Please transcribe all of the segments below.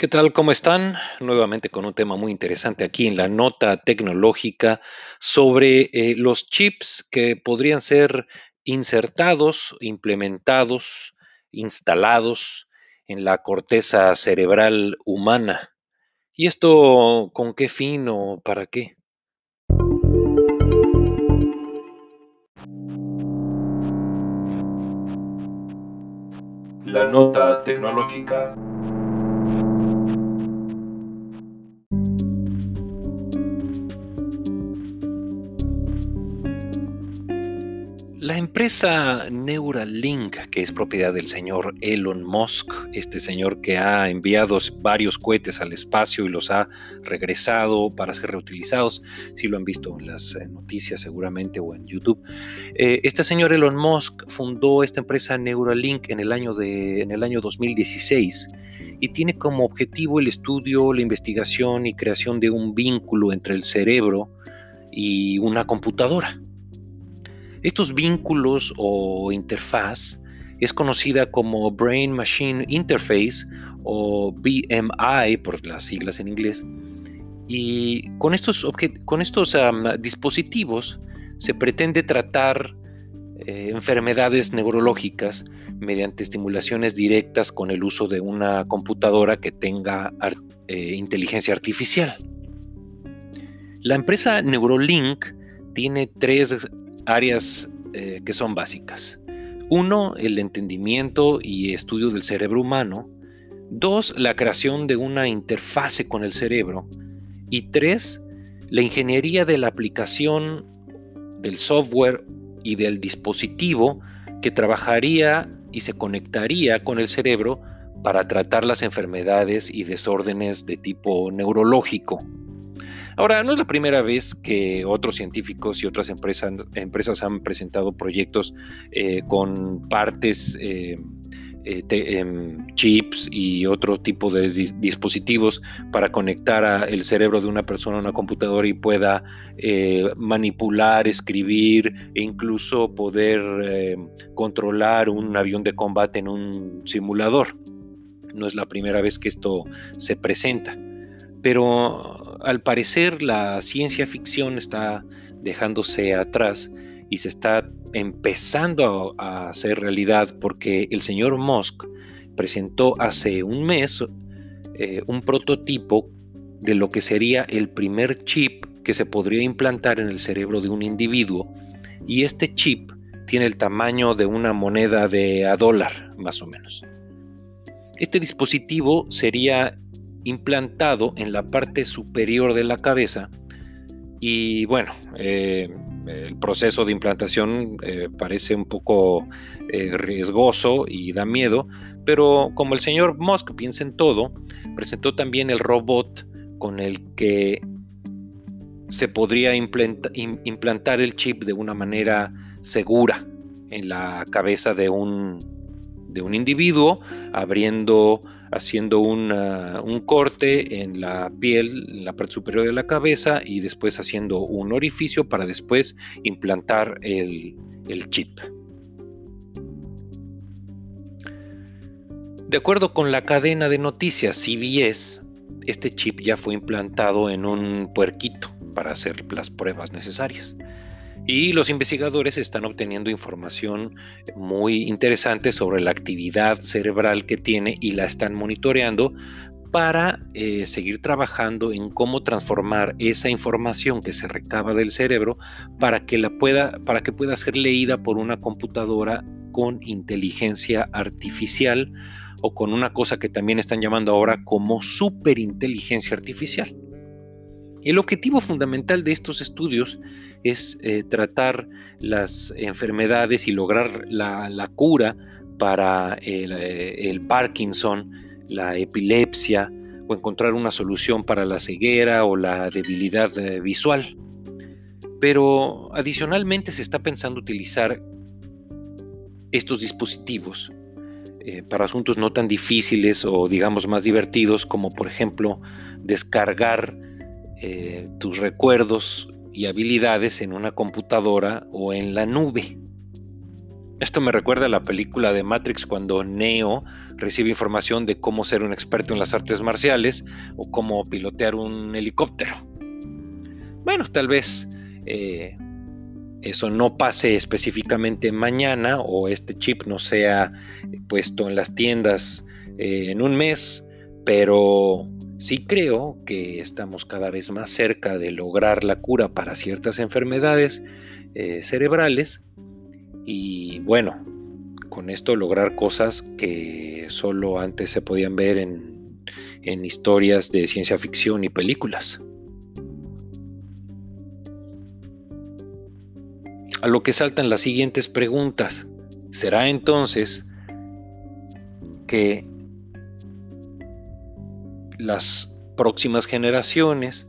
¿Qué tal? ¿Cómo están? Nuevamente con un tema muy interesante aquí en la nota tecnológica sobre eh, los chips que podrían ser insertados, implementados, instalados en la corteza cerebral humana. ¿Y esto con qué fin o para qué? La nota tecnológica empresa Neuralink, que es propiedad del señor Elon Musk, este señor que ha enviado varios cohetes al espacio y los ha regresado para ser reutilizados, si lo han visto en las eh, noticias seguramente o en YouTube. Eh, este señor Elon Musk fundó esta empresa Neuralink en el año de, en el año 2016 y tiene como objetivo el estudio, la investigación y creación de un vínculo entre el cerebro y una computadora. Estos vínculos o interfaz es conocida como Brain Machine Interface o BMI por las siglas en inglés. Y con estos, con estos dispositivos se pretende tratar eh, enfermedades neurológicas mediante estimulaciones directas con el uso de una computadora que tenga eh, inteligencia artificial. La empresa Neurolink tiene tres áreas eh, que son básicas. Uno, el entendimiento y estudio del cerebro humano. Dos, la creación de una interfase con el cerebro. Y tres, la ingeniería de la aplicación del software y del dispositivo que trabajaría y se conectaría con el cerebro para tratar las enfermedades y desórdenes de tipo neurológico. Ahora, no es la primera vez que otros científicos y otras empresas, empresas han presentado proyectos eh, con partes, eh, eh, em, chips y otro tipo de dispositivos para conectar el cerebro de una persona a una computadora y pueda manipular, escribir e incluso poder controlar un avión de combate en un simulador. No es la primera vez que esto se presenta. Pero al parecer la ciencia ficción está dejándose atrás y se está empezando a, hacer realidad porque el señor Musk presentó hace un mes eh, un prototipo de lo que sería el primer chip que se podría implantar en el cerebro de un individuo y este chip tiene el tamaño de una moneda de a dólar más o menos. Este dispositivo sería implantado en la parte superior de la cabeza. Y bueno, eh, el proceso de implantación eh, parece un poco eh, riesgoso y da miedo, pero como el señor Musk piensa en todo, presentó también el robot con el que se podría implantar el chip de una manera segura en la cabeza de un, de un individuo, abriendo haciendo un corte en la piel, en la parte superior de la cabeza y después haciendo un orificio para después implantar el, el chip. De acuerdo con la cadena de noticias CBS, este chip ya fue implantado en un puerquito para hacer las pruebas necesarias. Y los investigadores están obteniendo información muy interesante sobre la actividad cerebral que tiene y la están monitoreando para eh, seguir trabajando en cómo transformar esa información que se recaba del cerebro para que, la pueda, para que pueda ser leída por una computadora con inteligencia artificial o con una cosa que también están llamando ahora como superinteligencia artificial. El objetivo fundamental de estos estudios es eh, tratar las enfermedades y lograr la, cura para eh, el, Parkinson, la epilepsia o encontrar una solución para la ceguera o la debilidad eh, visual. Pero adicionalmente se está pensando utilizar estos dispositivos para asuntos no tan difíciles o digamos más divertidos como por ejemplo descargar eh, tus recuerdos y habilidades en una computadora o en la nube. Esto me recuerda a la película de Matrix cuando Neo recibe información de cómo ser un experto en las artes marciales o cómo pilotear un helicóptero. Bueno, tal vez eh, eso no pase específicamente mañana o este chip no sea puesto en las tiendas eh, en un mes, pero sí creo que estamos cada vez más cerca de lograr la cura para ciertas enfermedades eh, cerebrales y bueno, con esto lograr cosas que solo antes se podían ver en, en historias de ciencia ficción y películas. A lo que saltan las siguientes preguntas. ¿Será entonces que las próximas generaciones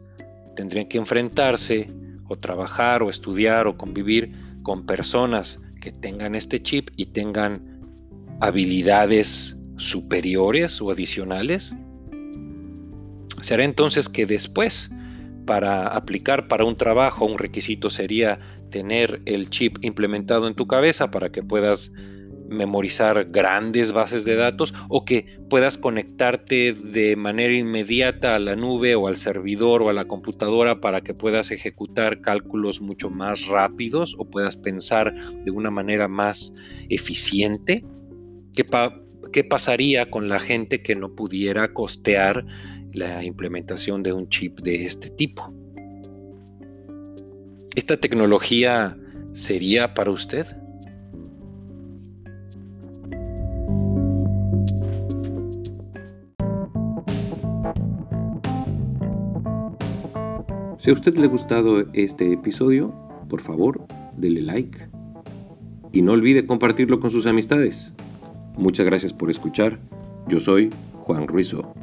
tendrían que enfrentarse o trabajar o estudiar o convivir con personas que tengan este chip y tengan habilidades superiores o adicionales? ¿Será entonces que después, para aplicar para un trabajo, un requisito sería tener el chip implementado en tu cabeza para que puedas memorizar grandes bases de datos o que puedas conectarte de manera inmediata a la nube o al servidor o a la computadora para que puedas ejecutar cálculos mucho más rápidos o puedas pensar de una manera más eficiente? ¿Qué, pasaría con la gente que no pudiera costear la implementación de un chip de este tipo? ¿Esta tecnología sería para usted? Si a usted le ha gustado este episodio, por favor, dele like y no olvide compartirlo con sus amistades. Muchas gracias por escuchar. Yo soy Juan Ruizo.